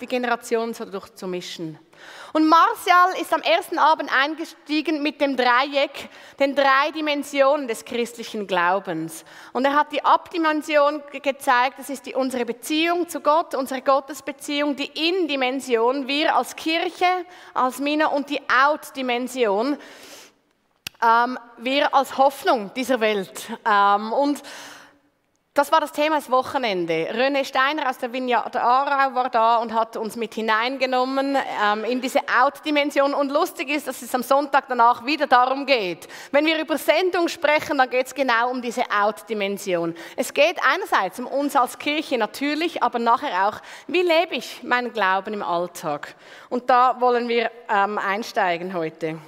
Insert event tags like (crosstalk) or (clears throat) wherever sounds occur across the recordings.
die Generationen so durchzumischen. Und Martial ist am ersten Abend eingestiegen mit dem Dreieck, den drei Dimensionen des christlichen Glaubens. Und er hat die Abdimension gezeigt, das ist die, unsere Beziehung zu Gott, unsere Gottesbeziehung, die In-Dimension, wir als Kirche, als Mina und die Out-Dimension, ähm, wir als Hoffnung dieser Welt. Ähm, und das war das Thema des Wochenende. René Steiner aus der Vineyard Aarau war da und hat uns mit hineingenommen ähm, in diese Out-Dimension. Und lustig ist, dass es am Sonntag danach wieder darum geht. Wenn wir über Sendung sprechen, dann geht es genau um diese Out-Dimension. Es geht einerseits um uns als Kirche natürlich, aber nachher auch, wie lebe ich meinen Glauben im Alltag? Und da wollen wir ähm, einsteigen heute.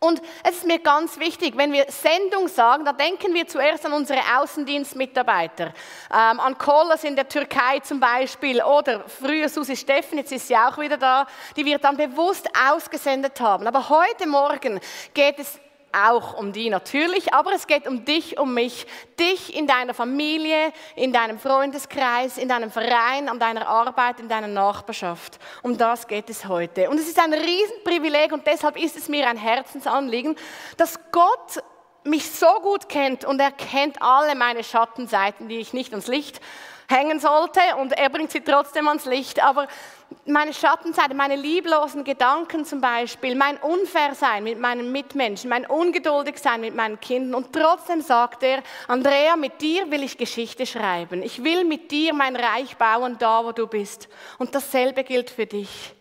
Und es ist mir ganz wichtig, wenn wir Sendung sagen, da denken wir zuerst an unsere Außendienstmitarbeiter, ähm, an Kollers in der Türkei zum Beispiel oder früher Susi Steffen, jetzt ist sie auch wieder da, die wir dann bewusst ausgesendet haben. Aber heute Morgen geht es auch um die natürlich, aber es geht um dich, um mich, dich in deiner Familie, in deinem Freundeskreis, in deinem Verein, an deiner Arbeit, in deiner Nachbarschaft. Um das geht es heute. Und es ist ein Riesenprivileg und deshalb ist es mir ein Herzensanliegen, dass Gott mich so gut kennt und er kennt alle meine Schattenseiten, die ich nicht ans Licht hängen sollte und er bringt sie trotzdem ans Licht. Aber meine Schattenseite, meine lieblosen Gedanken zum Beispiel, mein Unfairsein mit meinen Mitmenschen, mein Ungeduldigsein mit meinen Kindern und trotzdem sagt er, Andrea, mit dir will ich Geschichte schreiben. Ich will mit dir mein Reich bauen, da wo du bist. Und dasselbe gilt für dich.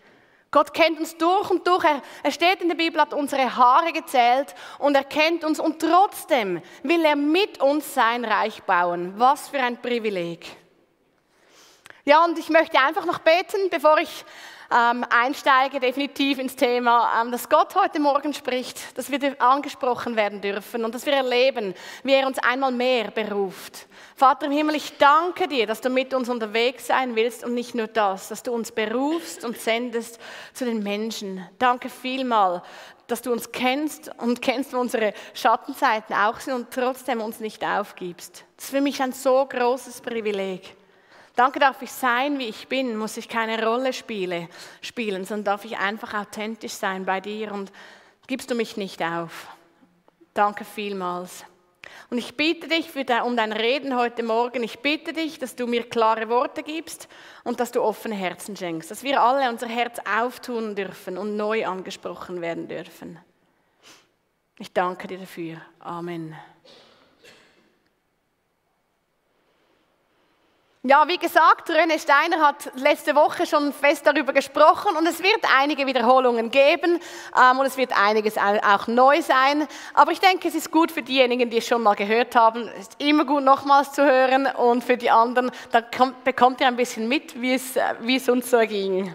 Gott kennt uns durch und durch. Er, steht in der Bibel, hat unsere Haare gezählt und er kennt uns und trotzdem will er mit uns sein Reich bauen. Was für ein Privileg. Ja, und ich möchte einfach noch beten, bevor ich ähm, einsteige, definitiv ins Thema, ähm, dass Gott heute Morgen spricht, dass wir angesprochen werden dürfen und dass wir erleben, wie er uns einmal mehr beruft. Vater im Himmel, ich danke dir, dass du mit uns unterwegs sein willst und nicht nur das, dass du uns berufst und sendest zu den Menschen. Danke vielmal, dass du uns kennst und kennst, wo unsere Schattenzeiten auch sind und trotzdem uns nicht aufgibst. Das ist für mich ein so großes Privileg. Danke darf ich sein, wie ich bin, muss ich keine Rolle spiele, spielen, sondern darf ich einfach authentisch sein bei dir und gibst du mich nicht auf. Danke vielmals. Und ich bitte dich dein, um dein Reden heute Morgen, ich bitte dich, dass du mir klare Worte gibst und dass du offene Herzen schenkst, dass wir alle unser Herz auftun dürfen und neu angesprochen werden dürfen. Ich danke dir dafür. Amen. Ja, wie gesagt, René Steiner hat letzte Woche schon fest darüber gesprochen und es wird einige Wiederholungen geben ähm, und es wird einiges auch neu sein. Aber ich denke, es ist gut für diejenigen, die es schon mal gehört haben. Es ist immer gut, nochmals zu hören und für die anderen, da kommt, bekommt ihr ein bisschen mit, wie es, wie es uns so ging.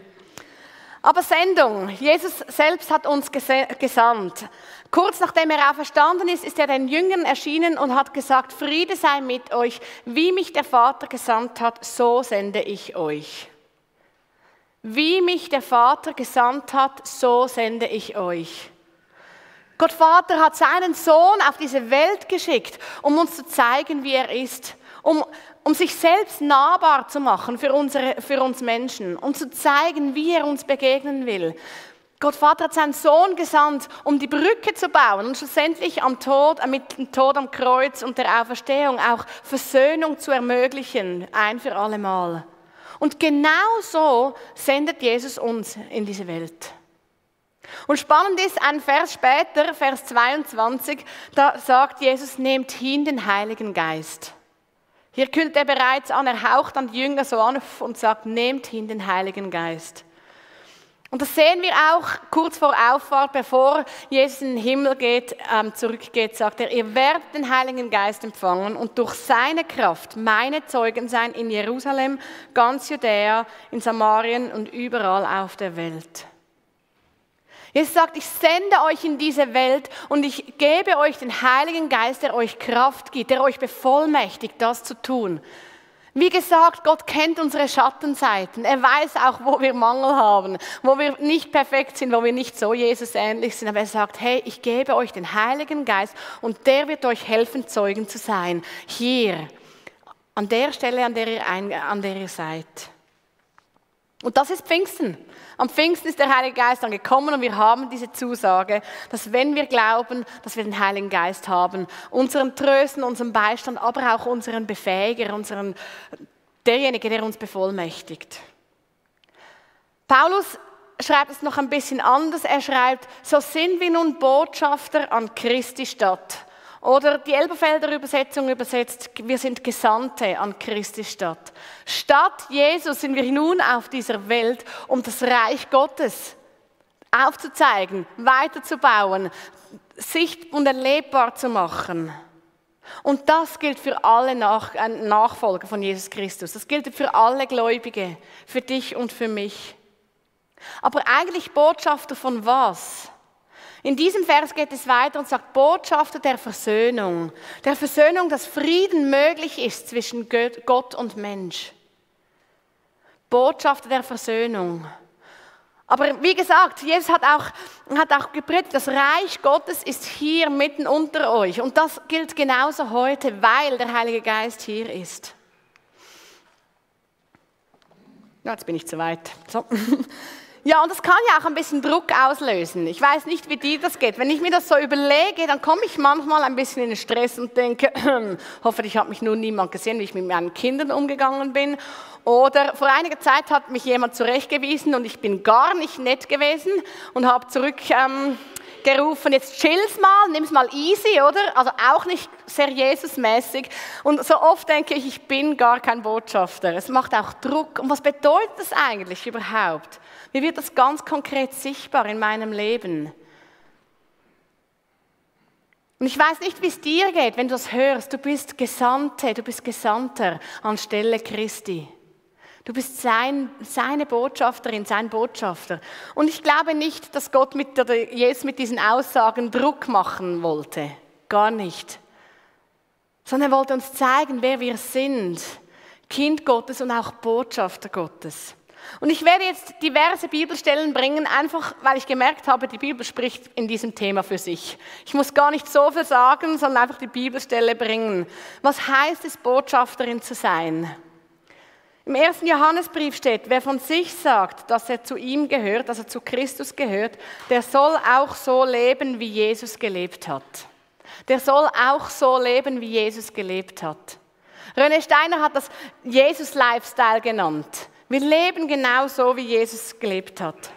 Aber Sendung. Jesus selbst hat uns gesandt. Kurz nachdem er auferstanden ist, ist er den Jüngern erschienen und hat gesagt, Friede sei mit euch, wie mich der Vater gesandt hat, so sende ich euch. Wie mich der Vater gesandt hat, so sende ich euch. Gott Vater hat seinen Sohn auf diese Welt geschickt, um uns zu zeigen, wie er ist, um um sich selbst nahbar zu machen für, unsere, für uns Menschen, um zu zeigen, wie er uns begegnen will. Gott Vater hat seinen Sohn gesandt, um die Brücke zu bauen und schlussendlich am Tod, äh, mit dem Tod am Kreuz und der Auferstehung auch Versöhnung zu ermöglichen, ein für alle Mal. Und genau so sendet Jesus uns in diese Welt. Und spannend ist, ein Vers später, Vers 22, da sagt Jesus, nehmt hin den Heiligen Geist. Hier kündet er bereits an, er haucht an die Jünger so an und sagt, nehmt hin den Heiligen Geist. Und das sehen wir auch kurz vor Auffahrt, bevor Jesus in den Himmel geht, ähm, zurückgeht, sagt er, ihr werdet den Heiligen Geist empfangen und durch seine Kraft meine Zeugen sein in Jerusalem, ganz Judäa, in Samarien und überall auf der Welt. Jesus sagt, ich sende euch in diese Welt und ich gebe euch den Heiligen Geist, der euch Kraft gibt, der euch bevollmächtigt, das zu tun. Wie gesagt, Gott kennt unsere Schattenseiten. Er weiß auch, wo wir Mangel haben, wo wir nicht perfekt sind, wo wir nicht so Jesus ähnlich sind. Aber er sagt, hey, ich gebe euch den Heiligen Geist und der wird euch helfen, Zeugen zu sein. Hier, an der Stelle, an der ihr, ein, an der ihr seid. Und das ist Pfingsten. Am Pfingsten ist der Heilige Geist dann gekommen und wir haben diese Zusage, dass wenn wir glauben, dass wir den Heiligen Geist haben, unseren Trösten, unseren Beistand, aber auch unseren Befähiger, unseren, derjenige, der uns bevollmächtigt. Paulus schreibt es noch ein bisschen anders. Er schreibt, so sind wir nun Botschafter an Christi Stadt. Oder die Elberfelder Übersetzung übersetzt, wir sind Gesandte an Christi Stadt. Statt Jesus sind wir nun auf dieser Welt, um das Reich Gottes aufzuzeigen, weiterzubauen, sicht- und erlebbar zu machen. Und das gilt für alle Nach äh, Nachfolger von Jesus Christus. Das gilt für alle Gläubige, für dich und für mich. Aber eigentlich Botschafter von was? In diesem Vers geht es weiter und sagt Botschafter der Versöhnung. Der Versöhnung, dass Frieden möglich ist zwischen Gott und Mensch. Botschafter der Versöhnung. Aber wie gesagt, Jesus hat auch, hat auch gepredigt, das Reich Gottes ist hier mitten unter euch. Und das gilt genauso heute, weil der Heilige Geist hier ist. Ja, jetzt bin ich zu weit. So. (laughs) Ja, und das kann ja auch ein bisschen Druck auslösen. Ich weiß nicht, wie dir das geht. Wenn ich mir das so überlege, dann komme ich manchmal ein bisschen in den Stress und denke, (clears throat) hoffentlich hat mich nun niemand gesehen, wie ich mit meinen Kindern umgegangen bin. Oder vor einiger Zeit hat mich jemand zurechtgewiesen und ich bin gar nicht nett gewesen und habe zurückgerufen, ähm, jetzt chill's mal, nimm's mal easy, oder? Also auch nicht sehr Jesusmäßig. Und so oft denke ich, ich bin gar kein Botschafter. Es macht auch Druck. Und was bedeutet das eigentlich überhaupt? Wie wird das ganz konkret sichtbar in meinem Leben? Und ich weiß nicht, wie es dir geht, wenn du das hörst. Du bist Gesandte, du bist Gesandter anstelle Christi. Du bist sein, seine Botschafterin, sein Botschafter. Und ich glaube nicht, dass Gott mit, oder Jesus mit diesen Aussagen Druck machen wollte. Gar nicht. Sondern er wollte uns zeigen, wer wir sind. Kind Gottes und auch Botschafter Gottes. Und ich werde jetzt diverse Bibelstellen bringen, einfach weil ich gemerkt habe, die Bibel spricht in diesem Thema für sich. Ich muss gar nicht so viel sagen, sondern einfach die Bibelstelle bringen. Was heißt es, Botschafterin zu sein? Im ersten Johannesbrief steht, wer von sich sagt, dass er zu ihm gehört, dass er zu Christus gehört, der soll auch so leben, wie Jesus gelebt hat. Der soll auch so leben, wie Jesus gelebt hat. René Steiner hat das Jesus-Lifestyle genannt. Wir leben genau so, wie Jesus gelebt hat.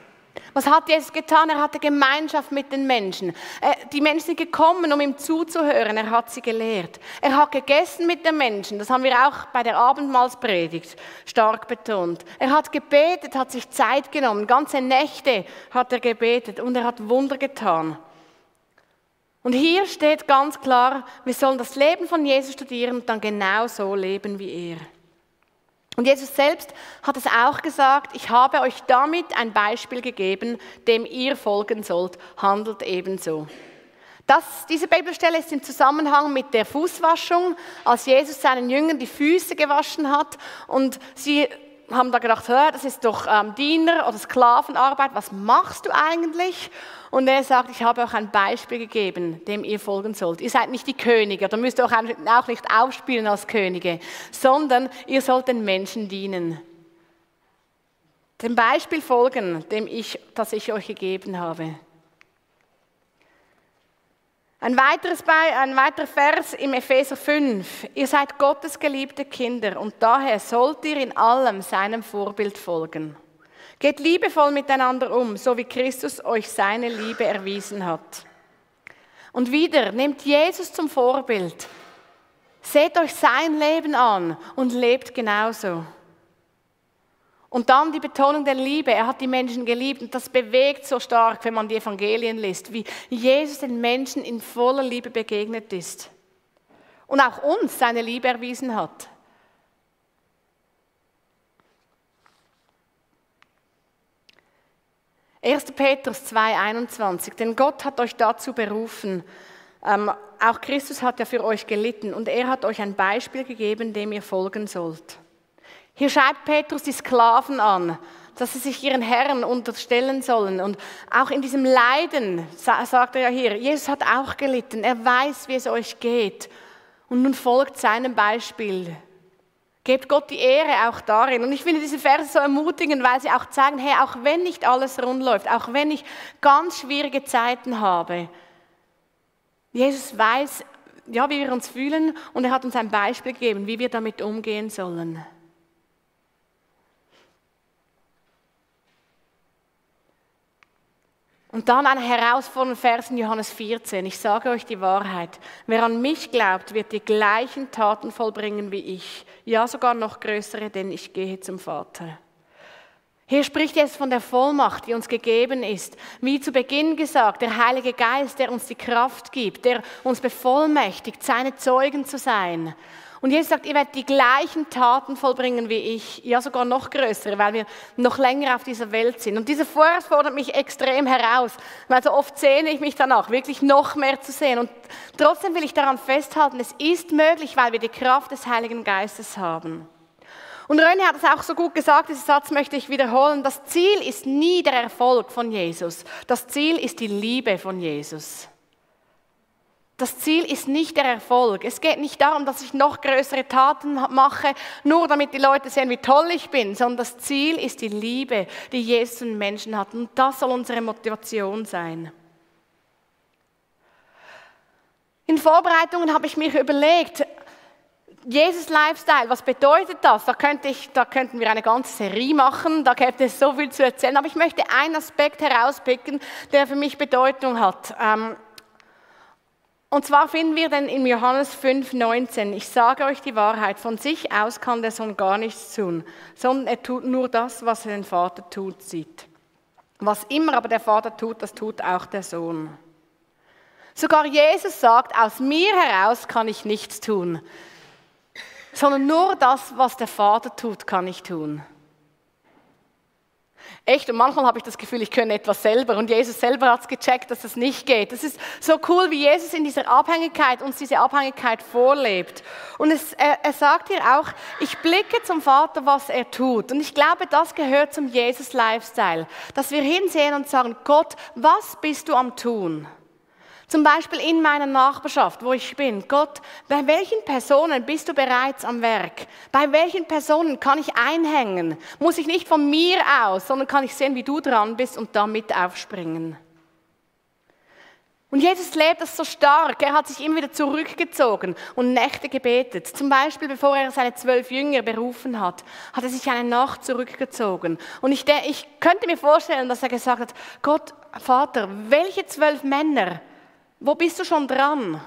Was hat Jesus getan? Er hatte Gemeinschaft mit den Menschen. Äh, die Menschen sind gekommen, um ihm zuzuhören. Er hat sie gelehrt. Er hat gegessen mit den Menschen. Das haben wir auch bei der Abendmahlspredigt stark betont. Er hat gebetet, hat sich Zeit genommen. Ganze Nächte hat er gebetet und er hat Wunder getan. Und hier steht ganz klar, wir sollen das Leben von Jesus studieren und dann genau so leben wie er. Und Jesus selbst hat es auch gesagt, ich habe euch damit ein Beispiel gegeben, dem ihr folgen sollt, handelt ebenso. Das, diese Bibelstelle ist im Zusammenhang mit der Fußwaschung, als Jesus seinen Jüngern die Füße gewaschen hat und sie haben da gedacht, das ist doch ähm, Diener oder Sklavenarbeit, was machst du eigentlich? Und er sagt, ich habe euch ein Beispiel gegeben, dem ihr folgen sollt. Ihr seid nicht die Könige, da müsst ihr auch nicht aufspielen als Könige, sondern ihr sollt den Menschen dienen. Dem Beispiel folgen, dem ich, das ich euch gegeben habe. Ein, weiteres ein weiterer Vers im Epheser 5. Ihr seid Gottes geliebte Kinder und daher sollt ihr in allem seinem Vorbild folgen. Geht liebevoll miteinander um, so wie Christus euch seine Liebe erwiesen hat. Und wieder, nehmt Jesus zum Vorbild. Seht euch sein Leben an und lebt genauso. Und dann die Betonung der Liebe. Er hat die Menschen geliebt und das bewegt so stark, wenn man die Evangelien liest, wie Jesus den Menschen in voller Liebe begegnet ist. Und auch uns seine Liebe erwiesen hat. Erster Petrus 2,21. Denn Gott hat euch dazu berufen. Ähm, auch Christus hat ja für euch gelitten und er hat euch ein Beispiel gegeben, dem ihr folgen sollt. Hier schreibt Petrus die Sklaven an, dass sie sich ihren Herren unterstellen sollen. Und auch in diesem Leiden, sagt er ja hier, Jesus hat auch gelitten. Er weiß, wie es euch geht. Und nun folgt seinem Beispiel. Gebt Gott die Ehre auch darin. Und ich finde diese Verse so ermutigend, weil sie auch zeigen, hey, auch wenn nicht alles rund läuft, auch wenn ich ganz schwierige Zeiten habe, Jesus weiß, ja, wie wir uns fühlen und er hat uns ein Beispiel gegeben, wie wir damit umgehen sollen. Und dann ein herausfordernder Vers in Johannes 14. Ich sage euch die Wahrheit. Wer an mich glaubt, wird die gleichen Taten vollbringen wie ich. Ja, sogar noch größere, denn ich gehe zum Vater. Hier spricht jetzt von der Vollmacht, die uns gegeben ist. Wie zu Beginn gesagt, der Heilige Geist, der uns die Kraft gibt, der uns bevollmächtigt, seine Zeugen zu sein. Und Jesus sagt, ihr werdet die gleichen Taten vollbringen wie ich, ja sogar noch größere, weil wir noch länger auf dieser Welt sind. Und dieser Vorrat fordert mich extrem heraus, weil so oft sehne ich mich danach, wirklich noch mehr zu sehen. Und trotzdem will ich daran festhalten, es ist möglich, weil wir die Kraft des Heiligen Geistes haben. Und René hat es auch so gut gesagt, diesen Satz möchte ich wiederholen. Das Ziel ist nie der Erfolg von Jesus. Das Ziel ist die Liebe von Jesus. Das Ziel ist nicht der Erfolg. Es geht nicht darum, dass ich noch größere Taten mache, nur damit die Leute sehen, wie toll ich bin, sondern das Ziel ist die Liebe, die Jesus den Menschen hat. Und das soll unsere Motivation sein. In Vorbereitungen habe ich mir überlegt, Jesus Lifestyle, was bedeutet das? Da, könnte ich, da könnten wir eine ganze Serie machen, da gäbe es so viel zu erzählen, aber ich möchte einen Aspekt herauspicken, der für mich Bedeutung hat. Ähm, und zwar finden wir dann in Johannes 5, 19, ich sage euch die Wahrheit, von sich aus kann der Sohn gar nichts tun, sondern er tut nur das, was er den Vater tut, sieht. Was immer aber der Vater tut, das tut auch der Sohn. Sogar Jesus sagt, aus mir heraus kann ich nichts tun, sondern nur das, was der Vater tut, kann ich tun. Echt, und manchmal habe ich das Gefühl, ich könne etwas selber. Und Jesus selber hat es gecheckt, dass das nicht geht. Das ist so cool, wie Jesus in dieser Abhängigkeit uns diese Abhängigkeit vorlebt. Und es, er, er sagt hier auch, ich blicke zum Vater, was er tut. Und ich glaube, das gehört zum Jesus-Lifestyle. Dass wir hinsehen und sagen, Gott, was bist du am Tun? Zum Beispiel in meiner Nachbarschaft, wo ich bin. Gott, bei welchen Personen bist du bereits am Werk? Bei welchen Personen kann ich einhängen? Muss ich nicht von mir aus, sondern kann ich sehen, wie du dran bist und damit aufspringen? Und Jesus lebt das so stark. Er hat sich immer wieder zurückgezogen und Nächte gebetet. Zum Beispiel, bevor er seine zwölf Jünger berufen hat, hat er sich eine Nacht zurückgezogen. Und ich, ich könnte mir vorstellen, dass er gesagt hat, Gott, Vater, welche zwölf Männer wo bist du schon dran?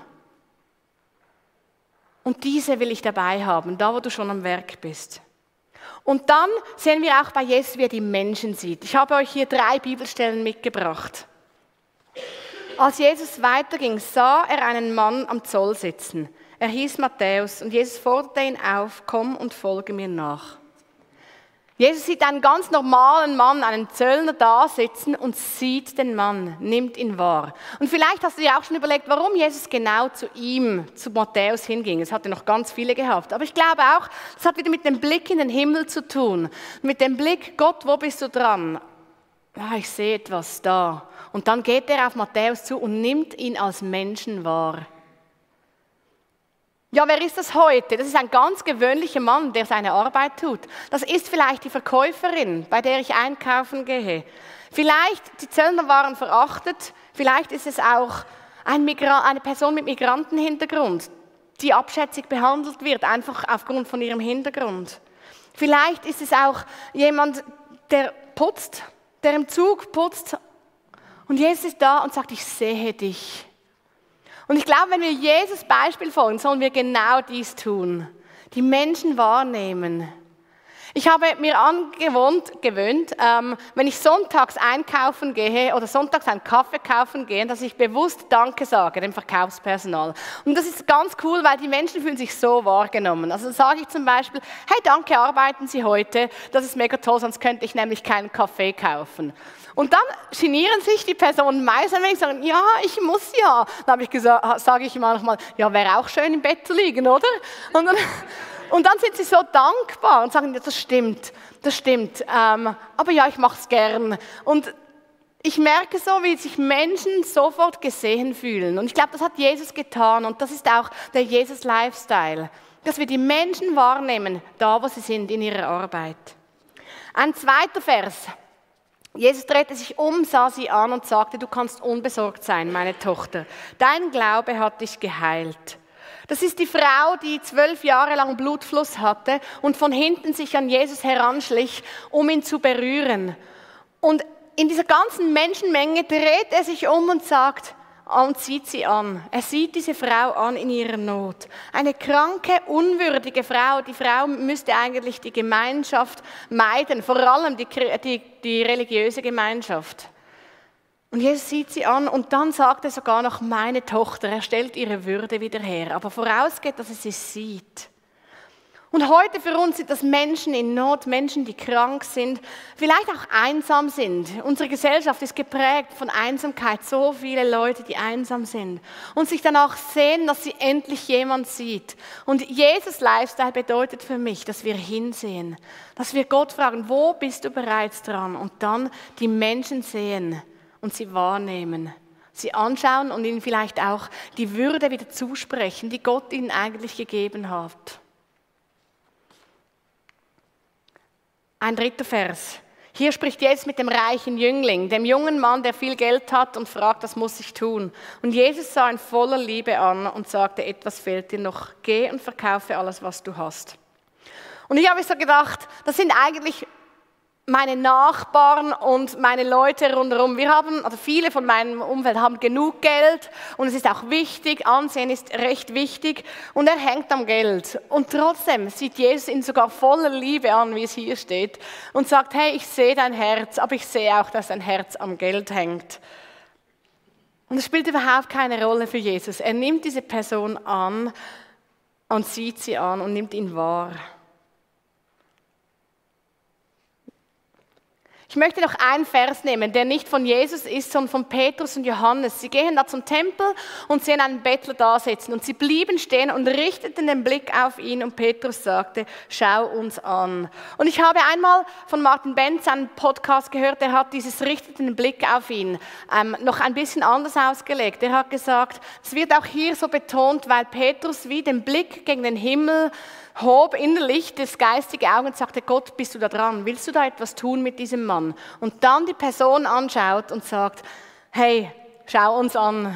Und diese will ich dabei haben, da wo du schon am Werk bist. Und dann sehen wir auch bei Jesus, wie er die Menschen sieht. Ich habe euch hier drei Bibelstellen mitgebracht. Als Jesus weiterging, sah er einen Mann am Zoll sitzen. Er hieß Matthäus und Jesus forderte ihn auf, komm und folge mir nach. Jesus sieht einen ganz normalen Mann, einen Zöllner da sitzen und sieht den Mann, nimmt ihn wahr. Und vielleicht hast du dir auch schon überlegt, warum Jesus genau zu ihm, zu Matthäus hinging. Es hatte noch ganz viele gehabt. Aber ich glaube auch, es hat wieder mit dem Blick in den Himmel zu tun. Mit dem Blick, Gott, wo bist du dran? Ja, ich sehe etwas da. Und dann geht er auf Matthäus zu und nimmt ihn als Menschen wahr. Ja, wer ist das heute? Das ist ein ganz gewöhnlicher Mann, der seine Arbeit tut. Das ist vielleicht die Verkäuferin, bei der ich einkaufen gehe. Vielleicht die Zöllner waren verachtet. Vielleicht ist es auch ein eine Person mit Migrantenhintergrund, die abschätzig behandelt wird, einfach aufgrund von ihrem Hintergrund. Vielleicht ist es auch jemand, der putzt, der im Zug putzt. Und Jesus ist da und sagt, ich sehe dich. Und ich glaube, wenn wir Jesus Beispiel folgen, sollen wir genau dies tun. Die Menschen wahrnehmen. Ich habe mir angewohnt, gewöhnt, ähm, wenn ich sonntags einkaufen gehe oder sonntags einen Kaffee kaufen gehe, dass ich bewusst Danke sage dem Verkaufspersonal. Und das ist ganz cool, weil die Menschen fühlen sich so wahrgenommen. Also sage ich zum Beispiel, hey, danke, arbeiten Sie heute, das ist mega toll, sonst könnte ich nämlich keinen Kaffee kaufen. Und dann genieren sich die Personen meistens, wenn ich sage, ja, ich muss ja. Dann ich sage ich manchmal, ja, wäre auch schön im Bett zu liegen, oder? Und dann, und dann sind sie so dankbar und sagen, ja, das stimmt, das stimmt. Ähm, aber ja, ich mache es gern. Und ich merke so, wie sich Menschen sofort gesehen fühlen. Und ich glaube, das hat Jesus getan. Und das ist auch der Jesus-Lifestyle. dass wir die Menschen wahrnehmen, da wo sie sind in ihrer Arbeit. Ein zweiter Vers. Jesus drehte sich um, sah sie an und sagte, du kannst unbesorgt sein, meine Tochter. Dein Glaube hat dich geheilt. Das ist die Frau, die zwölf Jahre lang Blutfluss hatte und von hinten sich an Jesus heranschlich, um ihn zu berühren. Und in dieser ganzen Menschenmenge dreht er sich um und sagt, und sieht sie an. Er sieht diese Frau an in ihrer Not. Eine kranke, unwürdige Frau. Die Frau müsste eigentlich die Gemeinschaft meiden, vor allem die, die, die religiöse Gemeinschaft. Und Jesus sieht sie an und dann sagt er sogar noch, meine Tochter, er stellt ihre Würde wieder her. Aber vorausgeht, dass er sie sieht. Und heute für uns sind das Menschen in Not, Menschen, die krank sind, vielleicht auch einsam sind. Unsere Gesellschaft ist geprägt von Einsamkeit. So viele Leute, die einsam sind und sich danach sehen, dass sie endlich jemand sieht. Und Jesus Lifestyle bedeutet für mich, dass wir hinsehen, dass wir Gott fragen, wo bist du bereits dran? Und dann die Menschen sehen und sie wahrnehmen sie anschauen und ihnen vielleicht auch die Würde wieder zusprechen, die Gott ihnen eigentlich gegeben hat. Ein dritter Vers. Hier spricht Jesus mit dem reichen Jüngling, dem jungen Mann, der viel Geld hat und fragt, was muss ich tun? Und Jesus sah ihn voller Liebe an und sagte, etwas fehlt dir noch, geh und verkaufe alles, was du hast. Und ich habe so gedacht, das sind eigentlich meine Nachbarn und meine Leute rundherum, wir haben, also viele von meinem Umfeld haben genug Geld und es ist auch wichtig, Ansehen ist recht wichtig und er hängt am Geld. Und trotzdem sieht Jesus ihn sogar voller Liebe an, wie es hier steht, und sagt, hey, ich sehe dein Herz, aber ich sehe auch, dass dein Herz am Geld hängt. Und es spielt überhaupt keine Rolle für Jesus. Er nimmt diese Person an und sieht sie an und nimmt ihn wahr. Ich möchte noch einen Vers nehmen, der nicht von Jesus ist, sondern von Petrus und Johannes. Sie gehen da zum Tempel und sehen einen Bettler da sitzen. Und sie blieben stehen und richteten den Blick auf ihn. Und Petrus sagte, schau uns an. Und ich habe einmal von Martin Benz einen Podcast gehört, der hat dieses richteten Blick auf ihn ähm, noch ein bisschen anders ausgelegt. Er hat gesagt, es wird auch hier so betont, weil Petrus wie den Blick gegen den Himmel hob innerlich das geistige Auge und sagte, Gott, bist du da dran? Willst du da etwas tun mit diesem Mann? Und dann die Person anschaut und sagt, hey, schau uns an.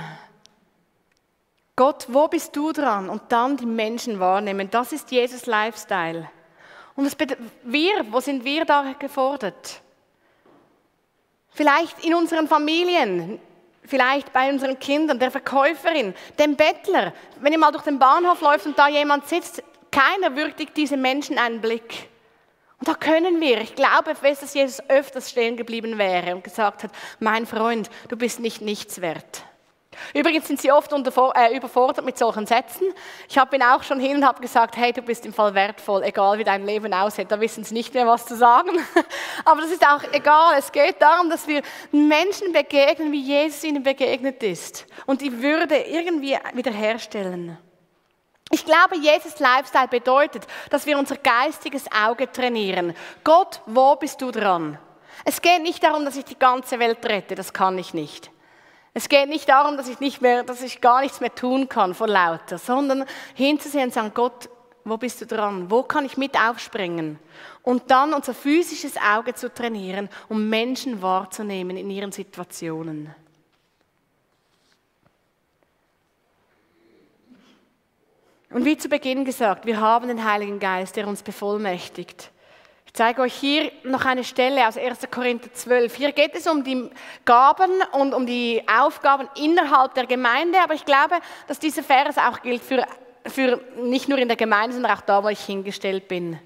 Gott, wo bist du dran? Und dann die Menschen wahrnehmen. Das ist Jesus Lifestyle. Und wir, wo sind wir da gefordert? Vielleicht in unseren Familien, vielleicht bei unseren Kindern, der Verkäuferin, dem Bettler. Wenn ihr mal durch den Bahnhof läuft und da jemand sitzt, keiner würdigt diese Menschen einen Blick. Und da können wir, ich glaube fest, dass Jesus öfters stehen geblieben wäre und gesagt hat, mein Freund, du bist nicht nichts wert. Übrigens sind sie oft äh, überfordert mit solchen Sätzen. Ich habe ihn auch schon hin und habe gesagt, hey, du bist im Fall wertvoll, egal wie dein Leben aussieht. Da wissen sie nicht mehr, was zu sagen. (laughs) Aber das ist auch egal. Es geht darum, dass wir Menschen begegnen, wie Jesus ihnen begegnet ist. Und die Würde irgendwie wiederherstellen. Ich glaube, Jesus Lifestyle bedeutet, dass wir unser geistiges Auge trainieren. Gott, wo bist du dran? Es geht nicht darum, dass ich die ganze Welt rette, das kann ich nicht. Es geht nicht darum, dass ich, nicht mehr, dass ich gar nichts mehr tun kann vor lauter, sondern hinzusehen und sagen, Gott, wo bist du dran? Wo kann ich mit aufspringen? Und dann unser physisches Auge zu trainieren, um Menschen wahrzunehmen in ihren Situationen. Und wie zu Beginn gesagt, wir haben den Heiligen Geist, der uns bevollmächtigt. Ich zeige euch hier noch eine Stelle aus 1. Korinther 12. Hier geht es um die Gaben und um die Aufgaben innerhalb der Gemeinde, aber ich glaube, dass dieser Vers auch gilt für, für nicht nur in der Gemeinde, sondern auch da, wo ich hingestellt bin.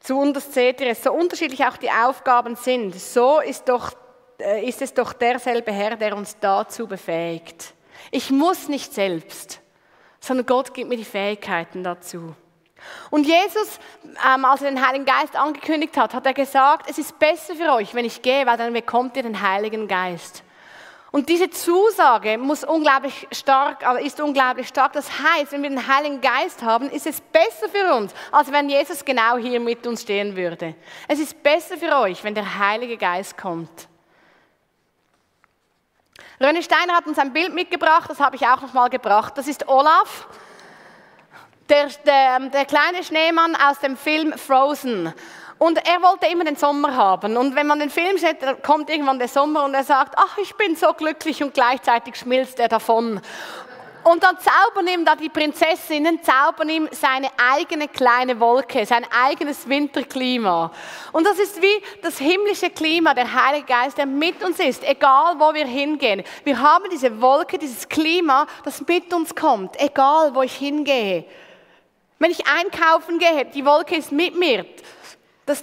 Zu uns seht ihr es, so unterschiedlich auch die Aufgaben sind, so ist, doch, äh, ist es doch derselbe Herr, der uns dazu befähigt. Ich muss nicht selbst sondern Gott gibt mir die Fähigkeiten dazu. Und Jesus, ähm, als er den Heiligen Geist angekündigt hat, hat er gesagt, es ist besser für euch, wenn ich gehe, weil dann bekommt ihr den Heiligen Geist. Und diese Zusage muss unglaublich stark, aber ist unglaublich stark. Das heißt, wenn wir den Heiligen Geist haben, ist es besser für uns, als wenn Jesus genau hier mit uns stehen würde. Es ist besser für euch, wenn der Heilige Geist kommt. René Steiner hat uns ein Bild mitgebracht, das habe ich auch noch mal gebracht. Das ist Olaf. der, der, der kleine Schneemann aus dem Film Frozen. Und er wollte immer den Sommer haben. Und wenn man den Film sieht, kommt irgendwann der Sommer und er sagt, ach, ich bin so glücklich und gleichzeitig schmilzt er davon. Und dann zaubern ihm da die Prinzessinnen, zaubern ihm seine eigene kleine Wolke, sein eigenes Winterklima. Und das ist wie das himmlische Klima, der Heilige Geist, der mit uns ist, egal wo wir hingehen. Wir haben diese Wolke, dieses Klima, das mit uns kommt, egal wo ich hingehe. Wenn ich einkaufen gehe, die Wolke ist mit mir. Das,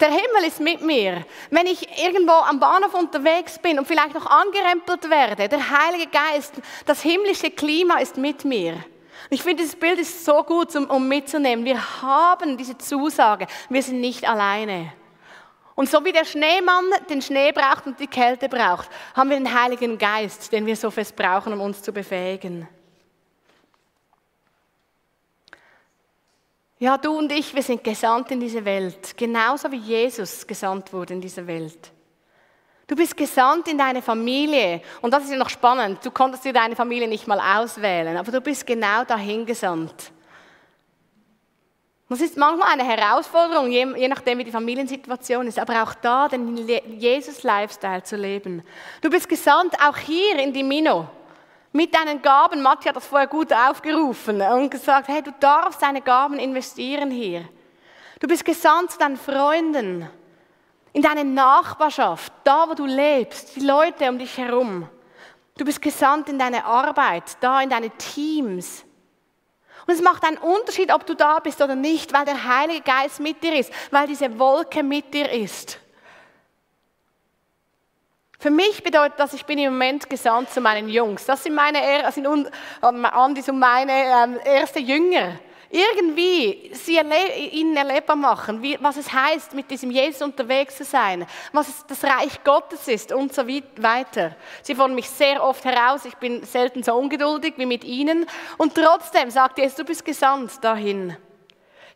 der Himmel ist mit mir. Wenn ich irgendwo am Bahnhof unterwegs bin und vielleicht noch angerempelt werde, der Heilige Geist, das himmlische Klima ist mit mir. Ich finde, dieses Bild ist so gut, um, mitzunehmen. Wir haben diese Zusage, wir sind nicht alleine. Und so wie der Schneemann den Schnee braucht und die Kälte braucht, haben wir den Heiligen Geist, den wir so fest brauchen, um uns zu befähigen. Ja, du und ich, wir sind gesandt in diese Welt, genauso wie Jesus gesandt wurde in diese Welt. Du bist gesandt in deine Familie. Und das ist ja noch spannend. Du konntest dir deine Familie nicht mal auswählen, aber du bist genau dahin gesandt. Das ist manchmal eine Herausforderung, je, nachdem, wie die Familiensituation ist, aber auch da den Jesus-Lifestyle zu leben. Du bist gesandt auch hier in die Mino mit deinen Gaben. Matti hat das vorher gut aufgerufen und gesagt, hey, du darfst deine Gaben investieren hier. Du bist gesandt zu deinen Freunden, in deine Nachbarschaft, da wo du lebst, die Leute um dich herum. Du bist gesandt in deine Arbeit, da in deine Teams. Und es macht einen Unterschied, ob du da bist oder nicht, weil der Heilige Geist mit dir ist, weil diese Wolke mit dir ist. Für mich bedeutet das, ich bin im Moment gesandt zu meinen Jungs. Das sind meine, sind und meine ähm, erste Jünger. Irgendwie sie erle ihnen erlebbar machen, wie, was es heißt, mit diesem Jesus unterwegs zu sein, was das Reich Gottes ist und so weiter. Sie fordern mich sehr oft heraus, ich bin selten so ungeduldig wie mit ihnen und trotzdem sagt Jesus, du bist gesandt dahin.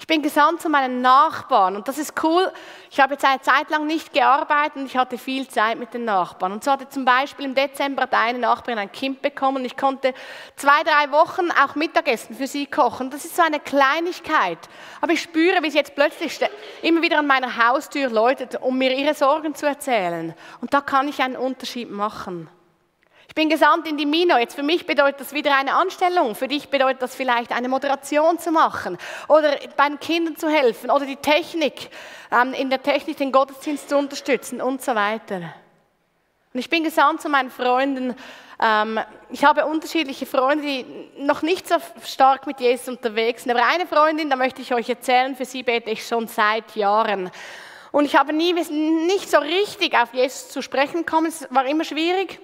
Ich bin gesandt zu meinen Nachbarn und das ist cool. Ich habe jetzt eine Zeit lang nicht gearbeitet und ich hatte viel Zeit mit den Nachbarn. Und so hatte zum Beispiel im Dezember eine Nachbarin ein Kind bekommen und ich konnte zwei, drei Wochen auch Mittagessen für sie kochen. Das ist so eine Kleinigkeit. Aber ich spüre, wie sie jetzt plötzlich immer wieder an meiner Haustür läutet, um mir ihre Sorgen zu erzählen. Und da kann ich einen Unterschied machen. Bin gesandt in die Mino. Jetzt für mich bedeutet das wieder eine Anstellung. Für dich bedeutet das vielleicht eine Moderation zu machen oder bei den Kindern zu helfen oder die Technik, ähm, in der Technik den Gottesdienst zu unterstützen und so weiter. Und ich bin gesandt zu meinen Freunden. Ähm, ich habe unterschiedliche Freunde, die noch nicht so stark mit Jesus unterwegs sind. Aber eine Freundin, da möchte ich euch erzählen, für sie bete ich schon seit Jahren. Und ich habe nie, nicht so richtig auf Jesus zu sprechen gekommen. Es war immer schwierig.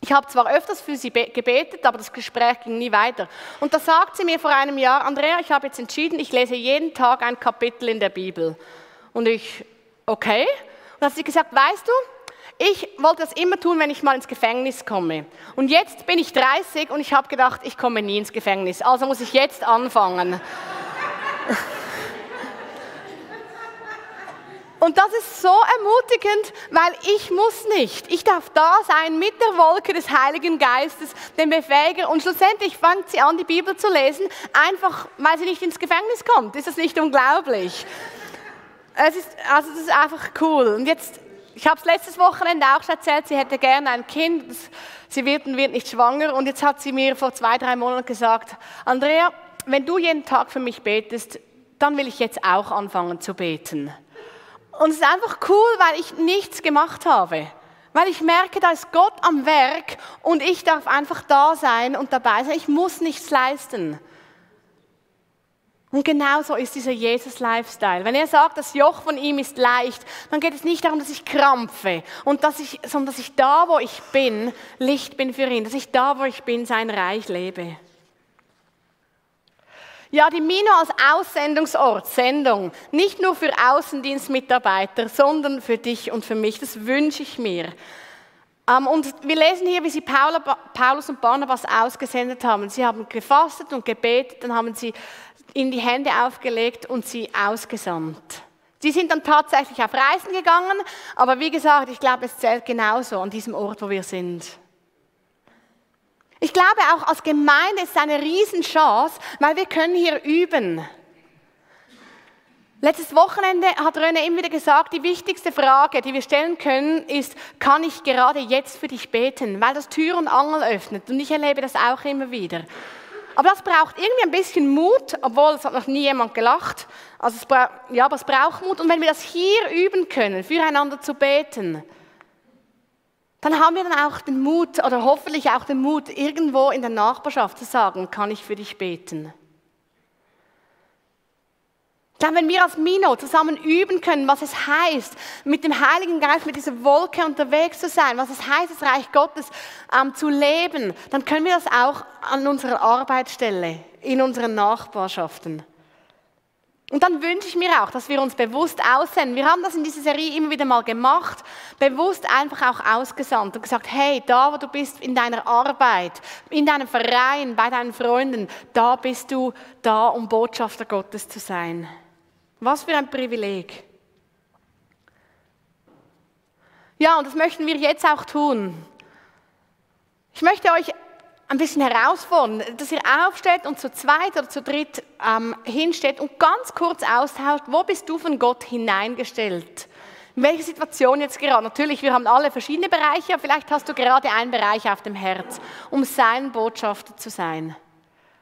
Ich habe zwar öfters für sie gebetet, aber das Gespräch ging nie weiter. Und da sagt sie mir vor einem Jahr, Andrea, ich habe jetzt entschieden, ich lese jeden Tag ein Kapitel in der Bibel. Und ich, okay. Und dann hat sie gesagt, weißt du, ich wollte das immer tun, wenn ich mal ins Gefängnis komme. Und jetzt bin ich 30 und ich habe gedacht, ich komme nie ins Gefängnis. Also muss ich jetzt anfangen. (laughs) Und das ist so ermutigend, weil ich muss nicht. Ich darf da sein mit der Wolke des Heiligen Geistes, dem Befähiger. Und schlussendlich fängt sie an, die Bibel zu lesen, einfach weil sie nicht ins Gefängnis kommt. Ist das nicht unglaublich? Es ist, also das ist einfach cool. Und jetzt, ich habe es letztes Wochenende auch schon erzählt, sie hätte gerne ein Kind. Sie wird und wird nicht schwanger. Und jetzt hat sie mir vor zwei, drei Monaten gesagt, Andrea, wenn du jeden Tag für mich betest, dann will ich jetzt auch anfangen zu beten. Und es ist einfach cool, weil ich nichts gemacht habe. Weil ich merke, da ist Gott am Werk und ich darf einfach da sein und dabei sein. Ich muss nichts leisten. Und genauso ist dieser Jesus-Lifestyle. Wenn er sagt, das Joch von ihm ist leicht, dann geht es nicht darum, dass ich krampfe, und dass ich, sondern dass ich da, wo ich bin, Licht bin für ihn, dass ich da, wo ich bin, sein Reich lebe. Ja, die Mino als Aussendungsort, Sendung, nicht nur für Außendienstmitarbeiter, sondern für dich und für mich, das wünsche ich mir. Ähm, und wir lesen hier, wie sie Paulus und Barnabas ausgesendet haben. Sie haben gefastet und gebetet, dann haben sie in die Hände aufgelegt und sie ausgesandt. Sie sind dann tatsächlich auf Reisen gegangen, aber wie gesagt, ich glaube, es zählt genauso an diesem Ort, wo wir sind. Ich glaube auch als Gemeinde ist es eine Riesenchance, weil wir können hier üben. Letztes Wochenende hat Röne immer wieder gesagt, die wichtigste Frage, die wir stellen können, ist, kann ich gerade jetzt für dich beten? Weil das Tür und Angel öffnet. Und ich erlebe das auch immer wieder. Aber das braucht irgendwie ein bisschen Mut, obwohl es hat noch nie jemand gelacht. Also es ja, aber es braucht Mut. Und wenn wir das hier üben können, füreinander zu beten, dann haben wir dann auch den Mut oder hoffentlich auch den Mut, irgendwo in der Nachbarschaft zu sagen, kann ich für dich beten. Dann, wenn wir als Mino zusammen üben können, was es heißt, mit dem Heiligen Geist, mit dieser Wolke unterwegs zu sein, was es heißt, das Reich Gottes ähm, zu leben, dann können wir das auch an unserer Arbeitsstelle, in unseren Nachbarschaften. Und dann wünsche ich mir auch, dass wir uns bewusst aussenden. Wir haben das in dieser Serie immer wieder mal gemacht, bewusst einfach auch ausgesandt und gesagt, hey, da wo du bist in deiner Arbeit, in deinem Verein, bei deinen Freunden, da bist du da, um Botschafter Gottes zu sein. Was für ein Privileg. Ja, und das möchten wir jetzt auch tun. Ich möchte euch ein bisschen herausfordern, dass ihr aufsteht und zu zweit oder zu dritt ähm, hinsteht und ganz kurz austauscht, wo bist du von Gott hineingestellt? In welcher Situation jetzt gerade? Natürlich, wir haben alle verschiedene Bereiche, aber vielleicht hast du gerade einen Bereich auf dem Herz, um sein Botschafter zu sein.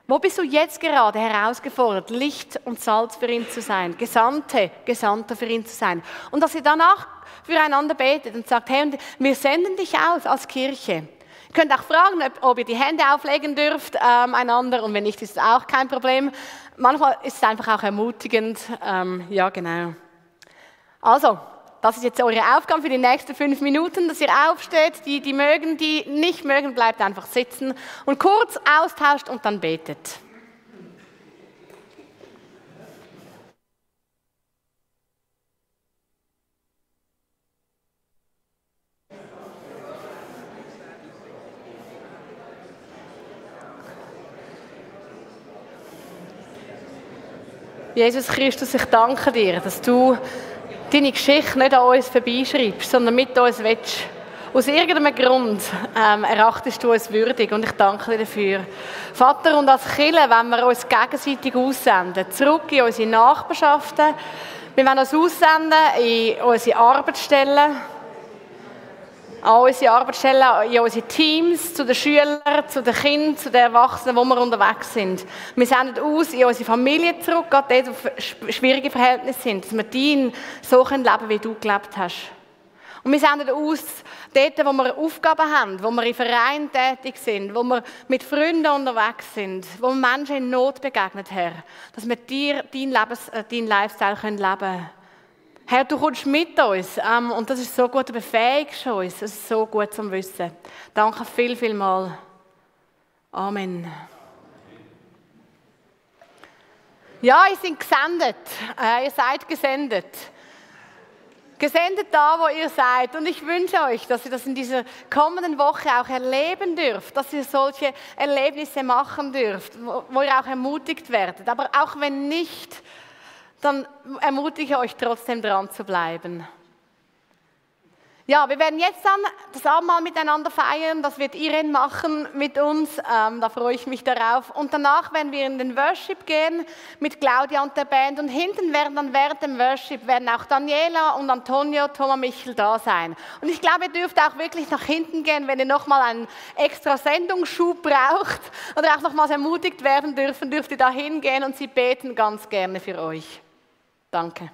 Wo bist du jetzt gerade herausgefordert, Licht und Salz für ihn zu sein, Gesandte, Gesandter für ihn zu sein? Und dass ihr danach füreinander betet und sagt, hey, wir senden dich aus als Kirche. Ihr könnt auch fragen, ob, ihr die Hände auflegen dürft ähm, einander und wenn nicht, ist es auch kein Problem. Manchmal ist es einfach auch ermutigend. Ähm, ja, genau. Also, das ist jetzt eure Aufgabe für die nächsten fünf Minuten, dass ihr aufsteht. Die, die mögen, die nicht mögen, bleibt einfach sitzen und kurz austauscht und dann betet. Jesus Christus, ich danke dir, dass du deine Geschichte nicht an uns vorbeischreibst, sondern mit uns willst. Aus irgendeinem Grund ähm, erachtest du uns würdig und ich danke dir dafür. Vater, und als Kille wenn wir uns gegenseitig aussenden, zurück in unsere Nachbarschaften, wir wollen uns aussenden in unsere Arbeitsstellen, an unsere Arbeitsstellen, in unsere Teams, zu den Schülern, zu den Kindern, zu den Erwachsenen, wo wir unterwegs sind. Wir senden aus in unsere Familie zurück, gerade dort, wo schwierige Verhältnisse sind, dass wir dein so leben können, wie du gelebt hast. Und wir senden aus dort, wo wir Aufgaben haben, wo wir in Vereinen tätig sind, wo wir mit Freunden unterwegs sind, wo wir Menschen in Not begegnet haben, dass wir dir deinen, Lebens-, äh, deinen Lifestyle leben können. Herr, du kommst mit uns ähm, und das ist so gut, du befähigst uns. Das ist so gut zum Wissen. Danke viel, viel mal. Amen. Ja, ihr seid gesendet. Äh, ihr seid gesendet. Gesendet da, wo ihr seid. Und ich wünsche euch, dass ihr das in dieser kommenden Woche auch erleben dürft, dass ihr solche Erlebnisse machen dürft, wo, wo ihr auch ermutigt werdet. Aber auch wenn nicht, dann ermutige ich euch trotzdem dran zu bleiben. Ja, wir werden jetzt dann das Abendmahl miteinander feiern. Das wird Irene machen mit uns. Ähm, da freue ich mich darauf. Und danach werden wir in den Worship gehen mit Claudia und der Band. Und hinten werden dann während dem Worship werden auch Daniela und Antonio, Thomas Michel da sein. Und ich glaube, ihr dürft auch wirklich nach hinten gehen, wenn ihr nochmal einen extra Sendungsschub braucht oder auch nochmals ermutigt werden dürfen, dürft ihr da hingehen und sie beten ganz gerne für euch. Danke.